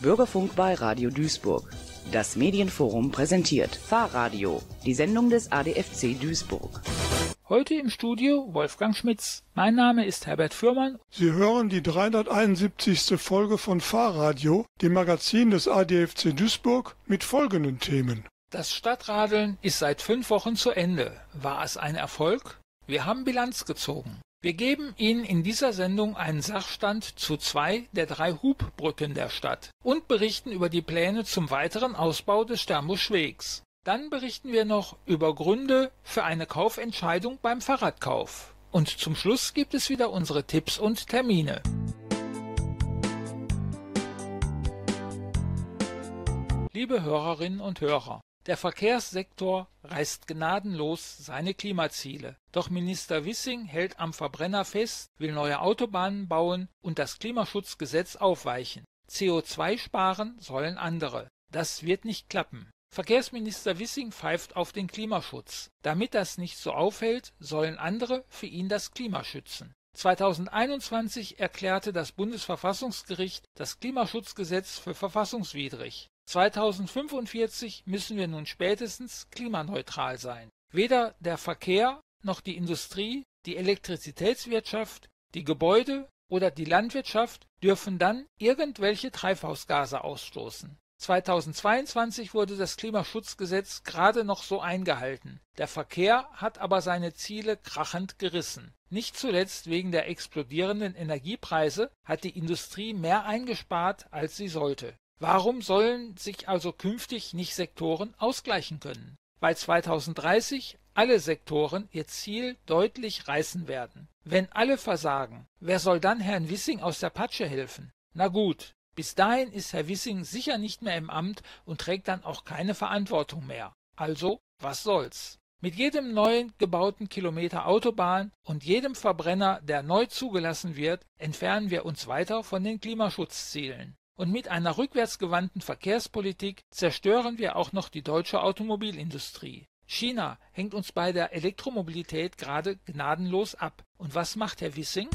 Bürgerfunk bei Radio Duisburg. Das Medienforum präsentiert Fahrradio, die Sendung des ADFC Duisburg. Heute im Studio Wolfgang Schmitz. Mein Name ist Herbert Fürmann. Sie hören die 371. Folge von Fahrradio, dem Magazin des ADFC Duisburg mit folgenden Themen. Das Stadtradeln ist seit fünf Wochen zu Ende. War es ein Erfolg? Wir haben Bilanz gezogen. Wir geben Ihnen in dieser Sendung einen Sachstand zu zwei der drei Hubbrücken der Stadt und berichten über die Pläne zum weiteren Ausbau des Sternbuschwegs. Dann berichten wir noch über Gründe für eine Kaufentscheidung beim Fahrradkauf. Und zum Schluss gibt es wieder unsere Tipps und Termine. Liebe Hörerinnen und Hörer, der Verkehrssektor reißt gnadenlos seine Klimaziele. Doch Minister Wissing hält am Verbrenner fest, will neue Autobahnen bauen und das Klimaschutzgesetz aufweichen. CO2 sparen sollen andere. Das wird nicht klappen. Verkehrsminister Wissing pfeift auf den Klimaschutz. Damit das nicht so auffällt, sollen andere für ihn das Klima schützen. 2021 erklärte das Bundesverfassungsgericht das Klimaschutzgesetz für verfassungswidrig. 2045 müssen wir nun spätestens klimaneutral sein. Weder der Verkehr noch die Industrie, die Elektrizitätswirtschaft, die Gebäude oder die Landwirtschaft dürfen dann irgendwelche Treibhausgase ausstoßen. 2022 wurde das Klimaschutzgesetz gerade noch so eingehalten. Der Verkehr hat aber seine Ziele krachend gerissen. Nicht zuletzt wegen der explodierenden Energiepreise hat die Industrie mehr eingespart, als sie sollte. Warum sollen sich also künftig nicht Sektoren ausgleichen können? Weil 2030 alle Sektoren ihr Ziel deutlich reißen werden. Wenn alle versagen, wer soll dann Herrn Wissing aus der Patsche helfen? Na gut, bis dahin ist Herr Wissing sicher nicht mehr im Amt und trägt dann auch keine Verantwortung mehr. Also, was soll's? Mit jedem neuen gebauten Kilometer Autobahn und jedem Verbrenner, der neu zugelassen wird, entfernen wir uns weiter von den Klimaschutzzielen. Und mit einer rückwärtsgewandten Verkehrspolitik zerstören wir auch noch die deutsche Automobilindustrie. China hängt uns bei der Elektromobilität gerade gnadenlos ab. Und was macht Herr Wissing?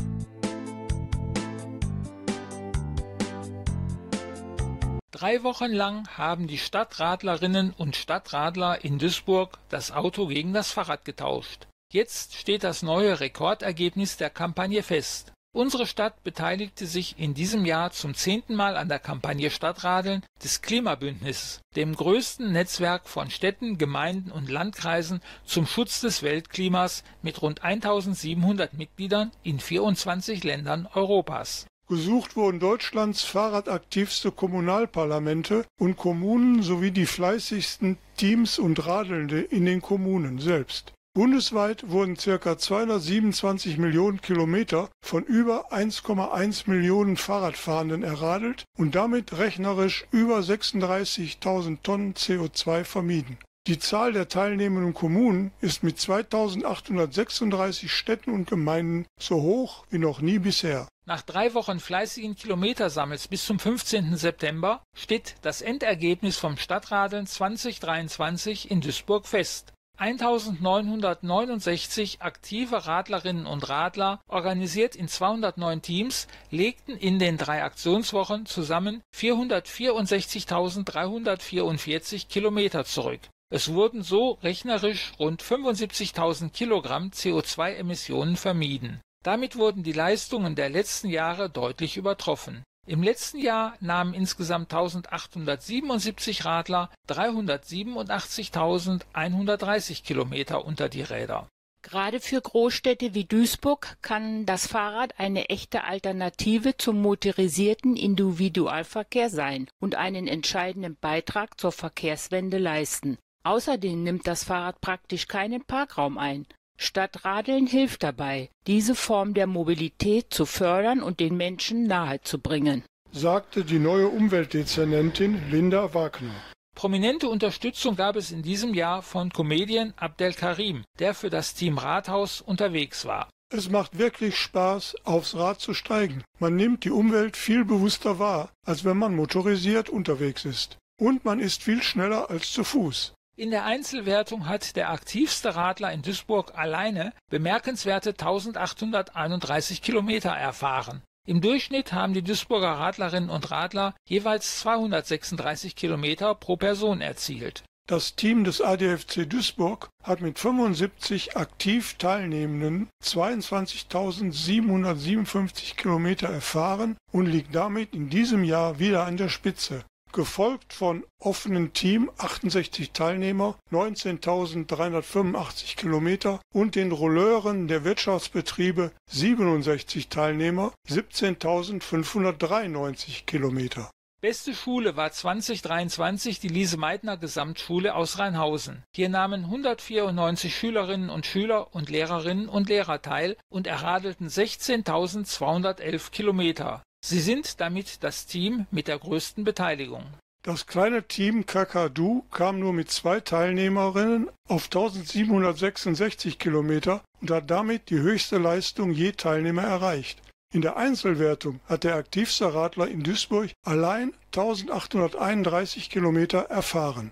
Drei Wochen lang haben die Stadtradlerinnen und Stadtradler in Duisburg das Auto gegen das Fahrrad getauscht. Jetzt steht das neue Rekordergebnis der Kampagne fest. Unsere Stadt beteiligte sich in diesem Jahr zum zehnten Mal an der Kampagne Stadtradeln des Klimabündnisses, dem größten Netzwerk von Städten, Gemeinden und Landkreisen zum Schutz des Weltklimas mit rund 1700 Mitgliedern in 24 Ländern Europas. Gesucht wurden Deutschlands fahrradaktivste Kommunalparlamente und Kommunen sowie die fleißigsten Teams und Radelnde in den Kommunen selbst. Bundesweit wurden ca. 227 Millionen Kilometer von über 1,1 Millionen Fahrradfahrenden erradelt und damit rechnerisch über 36.000 Tonnen CO2 vermieden. Die Zahl der teilnehmenden Kommunen ist mit 2836 Städten und Gemeinden so hoch wie noch nie bisher. Nach drei Wochen fleißigen Kilometersammels bis zum 15. September steht das Endergebnis vom Stadtradeln 2023 in Duisburg fest. 1969 aktive Radlerinnen und Radler, organisiert in 209 Teams, legten in den drei Aktionswochen zusammen 464.344 Kilometer zurück. Es wurden so rechnerisch rund 75.000 Kilogramm CO2-Emissionen vermieden. Damit wurden die Leistungen der letzten Jahre deutlich übertroffen. Im letzten Jahr nahmen insgesamt 1877 Radler 387.130 Kilometer unter die Räder. Gerade für Großstädte wie Duisburg kann das Fahrrad eine echte Alternative zum motorisierten Individualverkehr sein und einen entscheidenden Beitrag zur Verkehrswende leisten. Außerdem nimmt das Fahrrad praktisch keinen Parkraum ein. Stadtradeln hilft dabei, diese Form der Mobilität zu fördern und den Menschen nahezubringen, sagte die neue Umweltdezernentin Linda Wagner. Prominente Unterstützung gab es in diesem Jahr von Comedian Abdel Karim, der für das Team Rathaus unterwegs war. Es macht wirklich Spaß, aufs Rad zu steigen. Man nimmt die Umwelt viel bewusster wahr, als wenn man motorisiert unterwegs ist. Und man ist viel schneller als zu Fuß. In der Einzelwertung hat der aktivste Radler in Duisburg alleine bemerkenswerte 1831 Kilometer erfahren. Im Durchschnitt haben die Duisburger Radlerinnen und Radler jeweils 236 Kilometer pro Person erzielt. Das Team des ADFC Duisburg hat mit 75 aktiv Teilnehmenden 22.757 Kilometer erfahren und liegt damit in diesem Jahr wieder an der Spitze gefolgt von offenen Team 68 Teilnehmer, 19.385 Kilometer und den Rolleuren der Wirtschaftsbetriebe 67 Teilnehmer, 17.593 Kilometer. Beste Schule war 2023 die Lise-Meitner Gesamtschule aus Rheinhausen. Hier nahmen 194 Schülerinnen und Schüler und Lehrerinnen und Lehrer teil und erradelten 16.211 Kilometer. Sie sind damit das Team mit der größten Beteiligung. Das kleine Team Kakadu kam nur mit zwei Teilnehmerinnen auf 1766 Kilometer und hat damit die höchste Leistung je Teilnehmer erreicht. In der Einzelwertung hat der aktivste Radler in Duisburg allein 1831 Kilometer erfahren.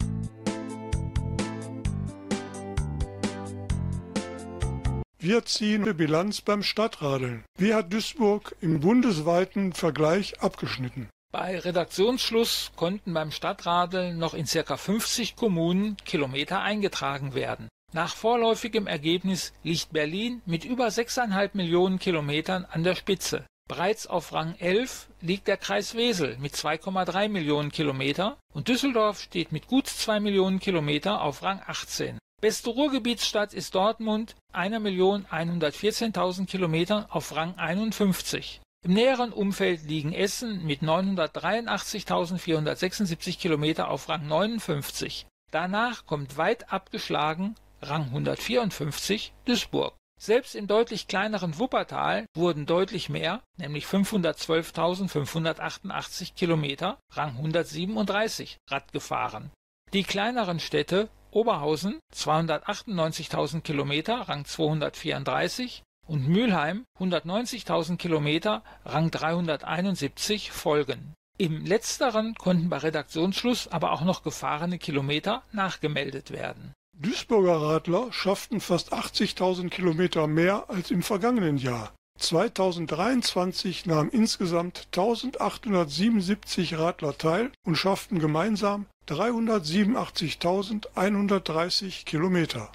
Wir ziehen eine Bilanz beim Stadtradeln. Wie hat Duisburg im bundesweiten Vergleich abgeschnitten? Bei Redaktionsschluss konnten beim Stadtradeln noch in ca. 50 Kommunen Kilometer eingetragen werden. Nach vorläufigem Ergebnis liegt Berlin mit über 6,5 Millionen Kilometern an der Spitze. Bereits auf Rang 11 liegt der Kreis Wesel mit 2,3 Millionen Kilometer und Düsseldorf steht mit gut 2 Millionen Kilometer auf Rang 18. Beste Ruhrgebietsstadt ist Dortmund, 1.114.000 Kilometern auf Rang 51. Im näheren Umfeld liegen Essen mit 983.476 Kilometer auf Rang 59. Danach kommt weit abgeschlagen Rang 154 Duisburg. Selbst im deutlich kleineren Wuppertal wurden deutlich mehr, nämlich 512.588 Kilometer, Rang 137, Rad gefahren. Die kleineren Städte Oberhausen 298.000 Kilometer, Rang 234 und Mülheim 190.000 Kilometer, Rang 371 folgen. Im letzteren konnten bei Redaktionsschluss aber auch noch gefahrene Kilometer nachgemeldet werden. Duisburger Radler schafften fast 80.000 Kilometer mehr als im vergangenen Jahr. 2023 nahmen insgesamt 1877 Radler teil und schafften gemeinsam 387.130 Kilometer.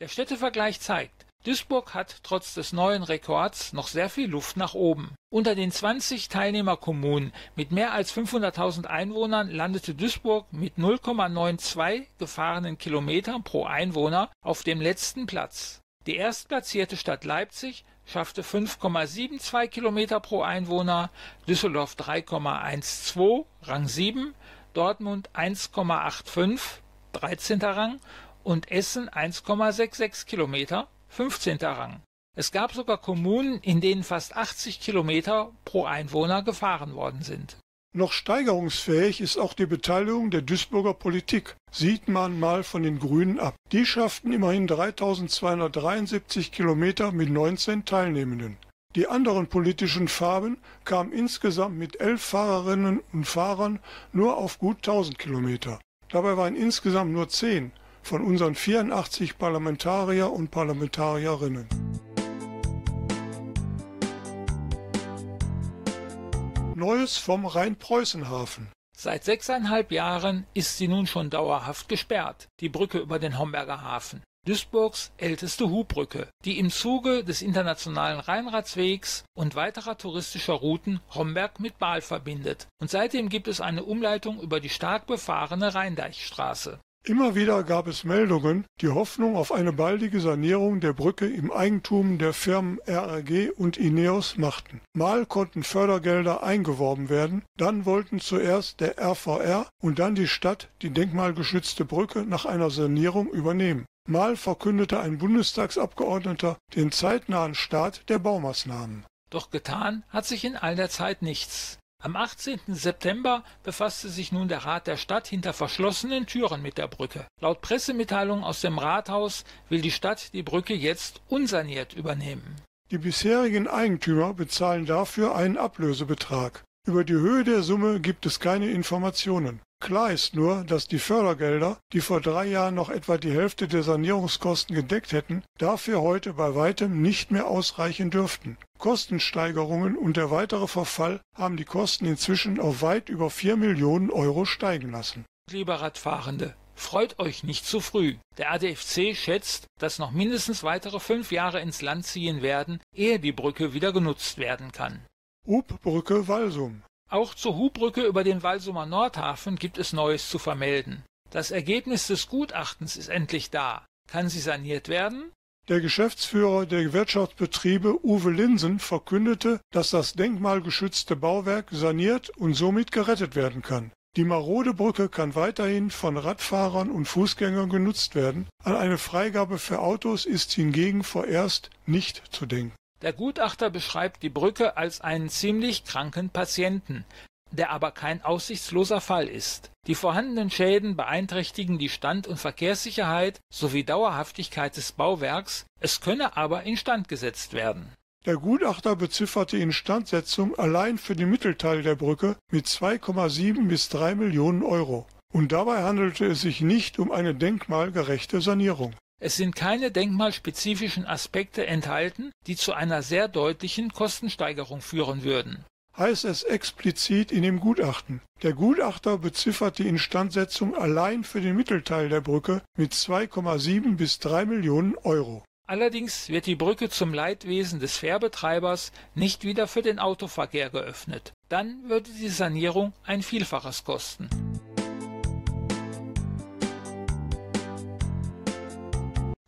Der Städtevergleich zeigt, Duisburg hat trotz des neuen Rekords noch sehr viel Luft nach oben. Unter den 20 Teilnehmerkommunen mit mehr als 500.000 Einwohnern landete Duisburg mit 0,92 gefahrenen Kilometern pro Einwohner auf dem letzten Platz. Die erstplatzierte Stadt Leipzig schaffte 5,72 Kilometer pro Einwohner, Düsseldorf 3,12, Rang 7, Dortmund 1,85, 13. Rang und Essen 1,66 Kilometer, 15. Rang. Es gab sogar Kommunen, in denen fast 80 Kilometer pro Einwohner gefahren worden sind. Noch steigerungsfähig ist auch die Beteiligung der Duisburger Politik. Sieht man mal von den Grünen ab. Die schafften immerhin 3273 Kilometer mit 19 Teilnehmenden. Die anderen politischen Farben kamen insgesamt mit elf Fahrerinnen und Fahrern nur auf gut 1000 Kilometer. Dabei waren insgesamt nur zehn von unseren 84 Parlamentarier und Parlamentarierinnen. Neues vom Rhein-Preußen-Hafen. Seit sechseinhalb Jahren ist sie nun schon dauerhaft gesperrt, die Brücke über den Homberger Hafen. Duisburgs älteste Hubbrücke, die im Zuge des internationalen Rheinradswegs und weiterer touristischer Routen Homberg mit Baal verbindet. Und seitdem gibt es eine Umleitung über die stark befahrene Rheindeichstraße. Immer wieder gab es Meldungen, die Hoffnung auf eine baldige Sanierung der Brücke im Eigentum der Firmen RAG und Ineos machten. Mal konnten Fördergelder eingeworben werden, dann wollten zuerst der RVR und dann die Stadt die denkmalgeschützte Brücke nach einer Sanierung übernehmen. Mal verkündete ein Bundestagsabgeordneter den zeitnahen Start der Baumaßnahmen. Doch getan hat sich in all der Zeit nichts. Am 18. September befasste sich nun der Rat der Stadt hinter verschlossenen Türen mit der Brücke. Laut Pressemitteilung aus dem Rathaus will die Stadt die Brücke jetzt unsaniert übernehmen. Die bisherigen Eigentümer bezahlen dafür einen Ablösebetrag. Über die Höhe der Summe gibt es keine Informationen. Klar ist nur, dass die Fördergelder, die vor drei Jahren noch etwa die Hälfte der Sanierungskosten gedeckt hätten, dafür heute bei weitem nicht mehr ausreichen dürften. Kostensteigerungen und der weitere Verfall haben die Kosten inzwischen auf weit über vier Millionen Euro steigen lassen. Lieber Radfahrende, freut euch nicht zu früh. Der ADFC schätzt, dass noch mindestens weitere fünf Jahre ins Land ziehen werden, ehe die Brücke wieder genutzt werden kann. Hubbrücke Walsum auch zur Hubbrücke über den Walsumer Nordhafen gibt es Neues zu vermelden. Das Ergebnis des Gutachtens ist endlich da. Kann sie saniert werden? Der Geschäftsführer der Wirtschaftsbetriebe Uwe Linsen verkündete, dass das denkmalgeschützte Bauwerk saniert und somit gerettet werden kann. Die marode Brücke kann weiterhin von Radfahrern und Fußgängern genutzt werden. An eine Freigabe für Autos ist hingegen vorerst nicht zu denken. Der Gutachter beschreibt die Brücke als einen ziemlich kranken Patienten, der aber kein aussichtsloser Fall ist. Die vorhandenen Schäden beeinträchtigen die Stand- und Verkehrssicherheit sowie Dauerhaftigkeit des Bauwerks, es könne aber instand gesetzt werden. Der Gutachter bezifferte die Instandsetzung allein für den Mittelteil der Brücke mit 2,7 bis 3 Millionen Euro. Und dabei handelte es sich nicht um eine denkmalgerechte Sanierung. Es sind keine denkmalspezifischen Aspekte enthalten, die zu einer sehr deutlichen Kostensteigerung führen würden. Heißt es explizit in dem Gutachten. Der Gutachter beziffert die Instandsetzung allein für den Mittelteil der Brücke mit 2,7 bis 3 Millionen Euro. Allerdings wird die Brücke zum Leidwesen des Fährbetreibers nicht wieder für den Autoverkehr geöffnet. Dann würde die Sanierung ein Vielfaches kosten.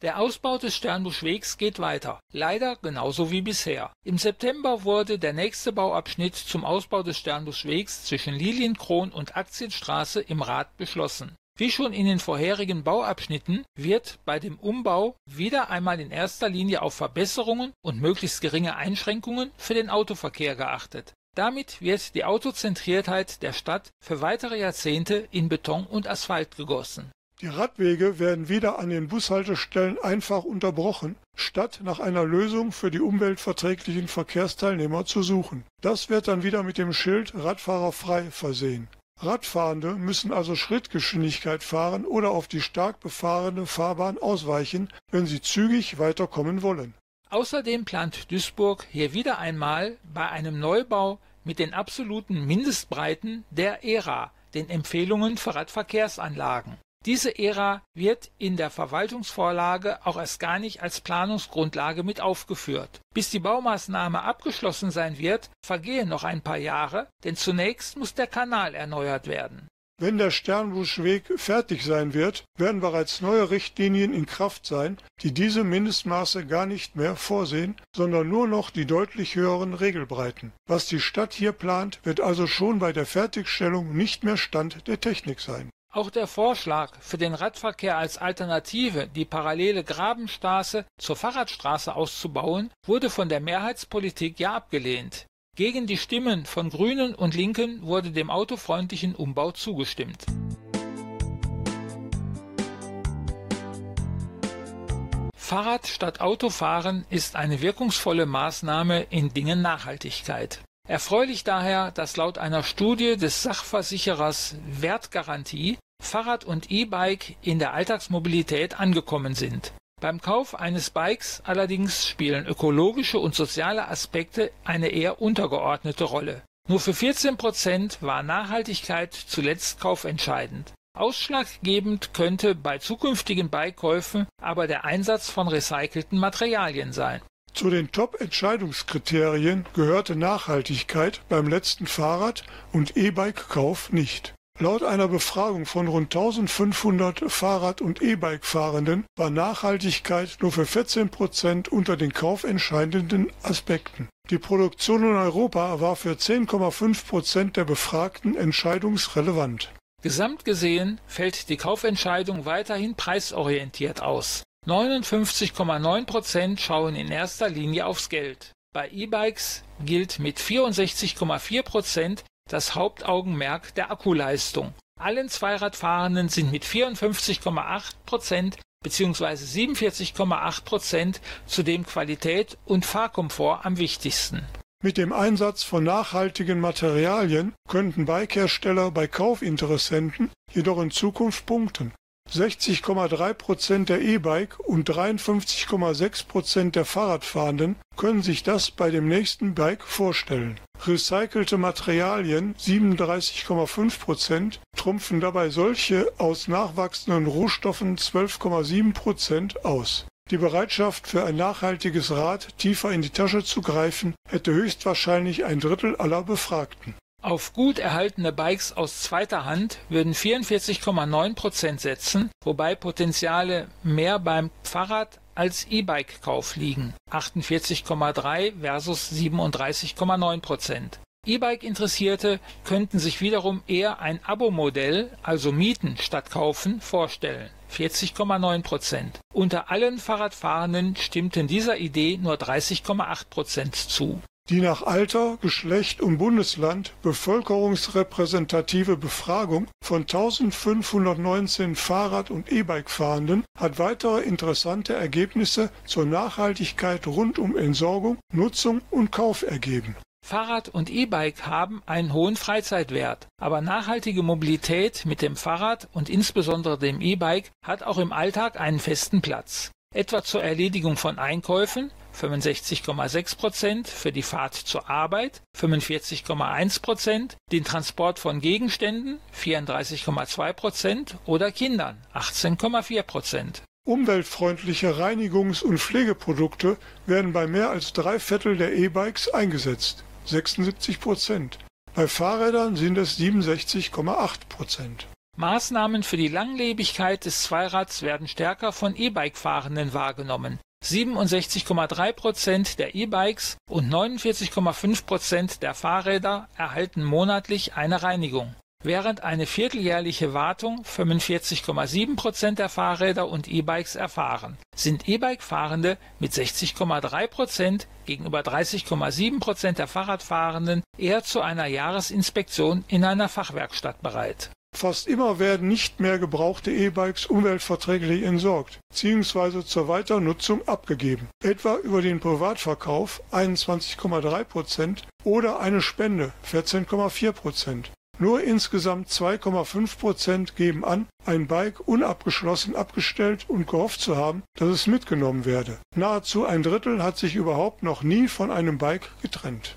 Der Ausbau des Sternbuschwegs geht weiter, leider genauso wie bisher. Im September wurde der nächste Bauabschnitt zum Ausbau des Sternbuschwegs zwischen Lilienkron und Aktienstraße im Rat beschlossen. Wie schon in den vorherigen Bauabschnitten wird bei dem Umbau wieder einmal in erster Linie auf Verbesserungen und möglichst geringe Einschränkungen für den Autoverkehr geachtet. Damit wird die Autozentriertheit der Stadt für weitere Jahrzehnte in Beton und Asphalt gegossen. Die Radwege werden wieder an den Bushaltestellen einfach unterbrochen, statt nach einer Lösung für die umweltverträglichen Verkehrsteilnehmer zu suchen. Das wird dann wieder mit dem Schild Radfahrerfrei versehen. Radfahrende müssen also Schrittgeschwindigkeit fahren oder auf die stark befahrene Fahrbahn ausweichen, wenn sie zügig weiterkommen wollen. Außerdem plant Duisburg hier wieder einmal bei einem Neubau mit den absoluten Mindestbreiten der ERA, den Empfehlungen für Radverkehrsanlagen. Diese Ära wird in der Verwaltungsvorlage auch erst gar nicht als Planungsgrundlage mit aufgeführt. Bis die Baumaßnahme abgeschlossen sein wird, vergehen noch ein paar Jahre, denn zunächst muss der Kanal erneuert werden. Wenn der Sternbuschweg fertig sein wird, werden bereits neue Richtlinien in Kraft sein, die diese Mindestmaße gar nicht mehr vorsehen, sondern nur noch die deutlich höheren Regelbreiten. Was die Stadt hier plant, wird also schon bei der Fertigstellung nicht mehr Stand der Technik sein. Auch der Vorschlag, für den Radverkehr als Alternative die parallele Grabenstraße zur Fahrradstraße auszubauen, wurde von der Mehrheitspolitik ja abgelehnt. Gegen die Stimmen von Grünen und Linken wurde dem autofreundlichen Umbau zugestimmt. Fahrrad statt Autofahren ist eine wirkungsvolle Maßnahme in Dingen Nachhaltigkeit. Erfreulich daher, dass laut einer Studie des Sachversicherers Wertgarantie Fahrrad und E-Bike in der Alltagsmobilität angekommen sind. Beim Kauf eines Bikes allerdings spielen ökologische und soziale Aspekte eine eher untergeordnete Rolle. Nur für 14 Prozent war Nachhaltigkeit zuletzt kaufentscheidend. Ausschlaggebend könnte bei zukünftigen Bikekäufen aber der Einsatz von recycelten Materialien sein. Zu den Top-Entscheidungskriterien gehörte Nachhaltigkeit beim letzten Fahrrad- und E-Bike-Kauf nicht. Laut einer Befragung von rund 1500 Fahrrad- und E-Bike-Fahrenden war Nachhaltigkeit nur für 14 Prozent unter den kaufentscheidenden Aspekten. Die Produktion in Europa war für 10,5 Prozent der Befragten entscheidungsrelevant. Gesamt gesehen fällt die Kaufentscheidung weiterhin preisorientiert aus. 59,9 Prozent schauen in erster Linie aufs Geld. Bei E-Bikes gilt mit 64,4 Prozent das Hauptaugenmerk der Akkuleistung. Allen Zweiradfahrenden sind mit 54,8 Prozent bzw. 47,8 Prozent zudem Qualität und Fahrkomfort am wichtigsten. Mit dem Einsatz von nachhaltigen Materialien könnten Bikehersteller bei Kaufinteressenten jedoch in Zukunft punkten. 60,3 Prozent der E-Bike und 53,6 Prozent der Fahrradfahrenden können sich das bei dem nächsten Bike vorstellen. Recycelte Materialien 37,5 Prozent trumpfen dabei solche aus nachwachsenden Rohstoffen 12,7 Prozent aus. Die Bereitschaft für ein nachhaltiges Rad tiefer in die Tasche zu greifen, hätte höchstwahrscheinlich ein Drittel aller Befragten. Auf gut erhaltene Bikes aus zweiter Hand würden 44,9 Prozent setzen, wobei Potenziale mehr beim Fahrrad als E-Bike-Kauf liegen, 48,3 versus 37,9 Prozent. E-Bike-Interessierte könnten sich wiederum eher ein Abo-Modell, also mieten statt kaufen, vorstellen. 40,9 Prozent. Unter allen Fahrradfahrenden stimmten dieser Idee nur 30,8 Prozent zu. Die nach Alter, Geschlecht und Bundesland bevölkerungsrepräsentative Befragung von 1519 Fahrrad- und E-Bike-Fahrenden hat weitere interessante Ergebnisse zur Nachhaltigkeit rund um Entsorgung, Nutzung und Kauf ergeben. Fahrrad und E-Bike haben einen hohen Freizeitwert, aber nachhaltige Mobilität mit dem Fahrrad und insbesondere dem E-Bike hat auch im Alltag einen festen Platz. Etwa zur Erledigung von Einkäufen 65,6 Prozent, für die Fahrt zur Arbeit 45,1 Prozent, den Transport von Gegenständen 34,2 Prozent oder Kindern 18,4 Prozent. Umweltfreundliche Reinigungs- und Pflegeprodukte werden bei mehr als drei Viertel der E-Bikes eingesetzt. 76 Prozent. Bei Fahrrädern sind es 67,8 Prozent. Maßnahmen für die Langlebigkeit des Zweirads werden stärker von E-Bike-Fahrenden wahrgenommen. 67,3 Prozent der E-Bikes und 49,5 Prozent der Fahrräder erhalten monatlich eine Reinigung während eine vierteljährliche Wartung 45,7 Prozent der Fahrräder und E-Bikes erfahren, sind E-Bike-Fahrende mit 60,3 Prozent gegenüber 30,7 Prozent der Fahrradfahrenden eher zu einer Jahresinspektion in einer Fachwerkstatt bereit. Fast immer werden nicht mehr gebrauchte E-Bikes umweltverträglich entsorgt bzw. zur Weiternutzung abgegeben, etwa über den Privatverkauf 21,3 Prozent oder eine Spende 14,4 Prozent. Nur insgesamt 2,5 Prozent geben an, ein Bike unabgeschlossen abgestellt und gehofft zu haben, dass es mitgenommen werde. Nahezu ein Drittel hat sich überhaupt noch nie von einem Bike getrennt.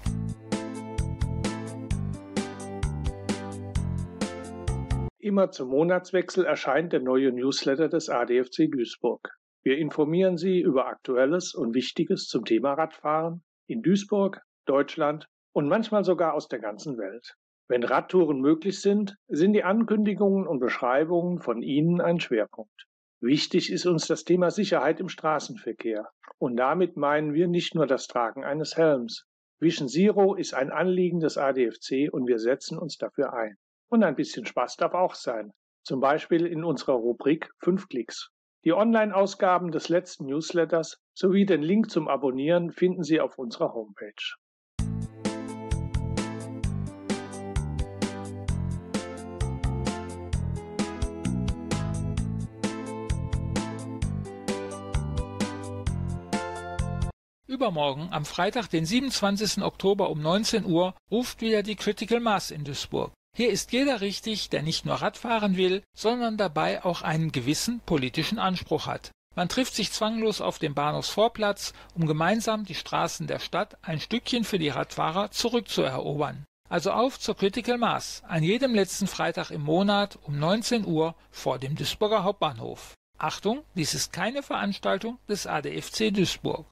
Immer zum Monatswechsel erscheint der neue Newsletter des ADFC Duisburg. Wir informieren Sie über Aktuelles und Wichtiges zum Thema Radfahren in Duisburg, Deutschland und manchmal sogar aus der ganzen Welt. Wenn Radtouren möglich sind, sind die Ankündigungen und Beschreibungen von ihnen ein Schwerpunkt. Wichtig ist uns das Thema Sicherheit im Straßenverkehr. Und damit meinen wir nicht nur das Tragen eines Helms. Vision Zero ist ein Anliegen des ADFC und wir setzen uns dafür ein. Und ein bisschen Spaß darf auch sein. Zum Beispiel in unserer Rubrik 5 Klicks. Die Online-Ausgaben des letzten Newsletters sowie den Link zum Abonnieren finden Sie auf unserer Homepage. Übermorgen, am Freitag, den 27. Oktober um 19 Uhr, ruft wieder die Critical Mass in Duisburg. Hier ist jeder richtig, der nicht nur Radfahren will, sondern dabei auch einen gewissen politischen Anspruch hat. Man trifft sich zwanglos auf dem Bahnhofsvorplatz, um gemeinsam die Straßen der Stadt ein Stückchen für die Radfahrer zurückzuerobern. Also auf zur Critical Mass, an jedem letzten Freitag im Monat um 19 Uhr vor dem Duisburger Hauptbahnhof. Achtung, dies ist keine Veranstaltung des ADFC Duisburg.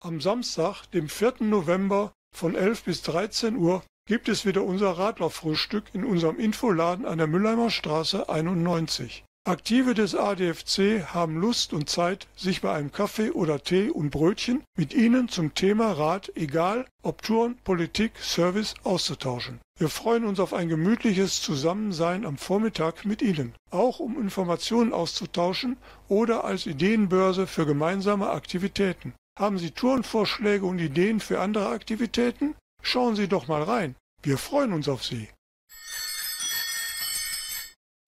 Am Samstag, dem 4. November von 11 bis 13 Uhr gibt es wieder unser Radlerfrühstück in unserem Infoladen an der Müllheimer Straße 91. Aktive des ADFC haben Lust und Zeit, sich bei einem Kaffee oder Tee und Brötchen mit Ihnen zum Thema Rad, egal ob Touren, Politik, Service, auszutauschen. Wir freuen uns auf ein gemütliches Zusammensein am Vormittag mit Ihnen, auch um Informationen auszutauschen oder als Ideenbörse für gemeinsame Aktivitäten. Haben Sie Tourenvorschläge und Ideen für andere Aktivitäten? Schauen Sie doch mal rein. Wir freuen uns auf Sie.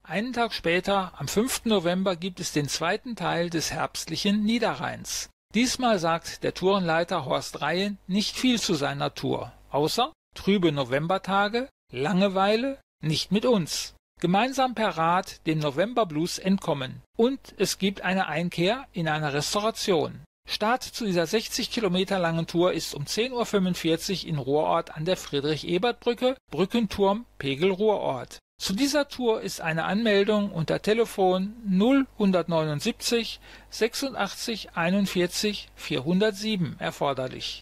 Einen Tag später, am 5. November, gibt es den zweiten Teil des herbstlichen Niederrheins. Diesmal sagt der Tourenleiter Horst Reihen nicht viel zu seiner Tour, außer trübe Novembertage, Langeweile, nicht mit uns. Gemeinsam per Rad dem Novemberblues entkommen. Und es gibt eine Einkehr in einer Restauration. Start zu dieser 60 Kilometer langen Tour ist um 10.45 Uhr in Ruhrort an der Friedrich-Ebert-Brücke, Brückenturm, Pegel Ruhrort. Zu dieser Tour ist eine Anmeldung unter Telefon 0179 86 41 407 erforderlich.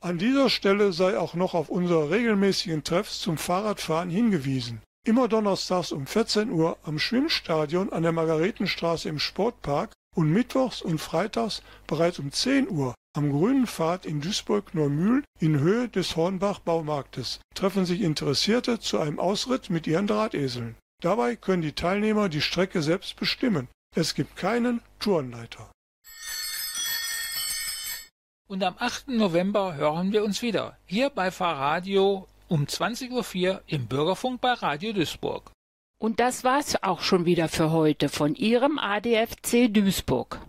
An dieser Stelle sei auch noch auf unsere regelmäßigen Treffs zum Fahrradfahren hingewiesen. Immer donnerstags um 14 Uhr am Schwimmstadion an der Margaretenstraße im Sportpark und mittwochs und freitags bereits um 10 Uhr am Grünen Pfad in Duisburg-Neumühl in Höhe des Hornbach-Baumarktes treffen sich Interessierte zu einem Ausritt mit ihren Drahteseln. Dabei können die Teilnehmer die Strecke selbst bestimmen. Es gibt keinen Tourenleiter. Und am 8. November hören wir uns wieder, hier bei Fahrradio um 20.04 Uhr im Bürgerfunk bei Radio Duisburg. Und das war's auch schon wieder für heute von Ihrem ADFC Duisburg.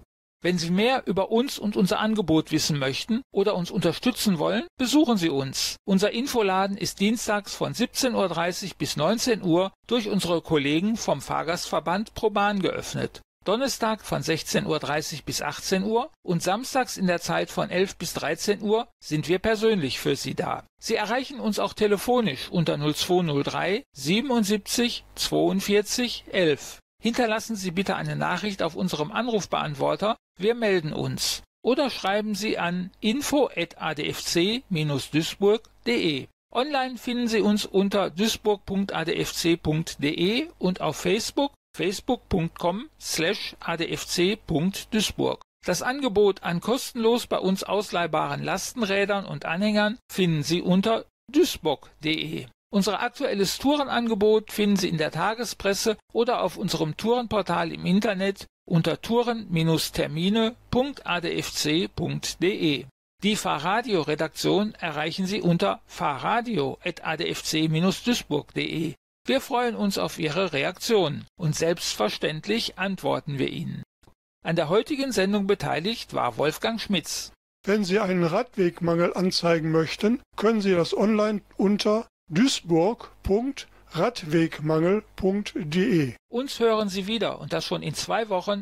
Wenn Sie mehr über uns und unser Angebot wissen möchten oder uns unterstützen wollen, besuchen Sie uns. Unser Infoladen ist dienstags von 17.30 Uhr bis 19 Uhr durch unsere Kollegen vom Fahrgastverband Proban geöffnet. Donnerstag von 16.30 Uhr bis 18 Uhr und samstags in der Zeit von 11 bis 13 Uhr sind wir persönlich für Sie da. Sie erreichen uns auch telefonisch unter 0203 77 42 11. Hinterlassen Sie bitte eine Nachricht auf unserem Anrufbeantworter. Wir melden uns. Oder schreiben Sie an info@adfc-duisburg.de. Online finden Sie uns unter duisburg.adfc.de und auf Facebook facebook.com slash adfc.duisburg. Das Angebot an kostenlos bei uns ausleihbaren Lastenrädern und Anhängern finden Sie unter duisburg.de. Unser aktuelles Tourenangebot finden Sie in der Tagespresse oder auf unserem Tourenportal im Internet unter touren-termine.adfc.de. Die Fahrradio-Redaktion erreichen Sie unter fahrradio.adfc-duisburg.de. Wir freuen uns auf Ihre Reaktion und selbstverständlich antworten wir Ihnen. An der heutigen Sendung beteiligt war Wolfgang Schmitz. Wenn Sie einen Radwegmangel anzeigen möchten, können Sie das online unter duisburg.radwegmangel.de. Uns hören Sie wieder und das schon in zwei Wochen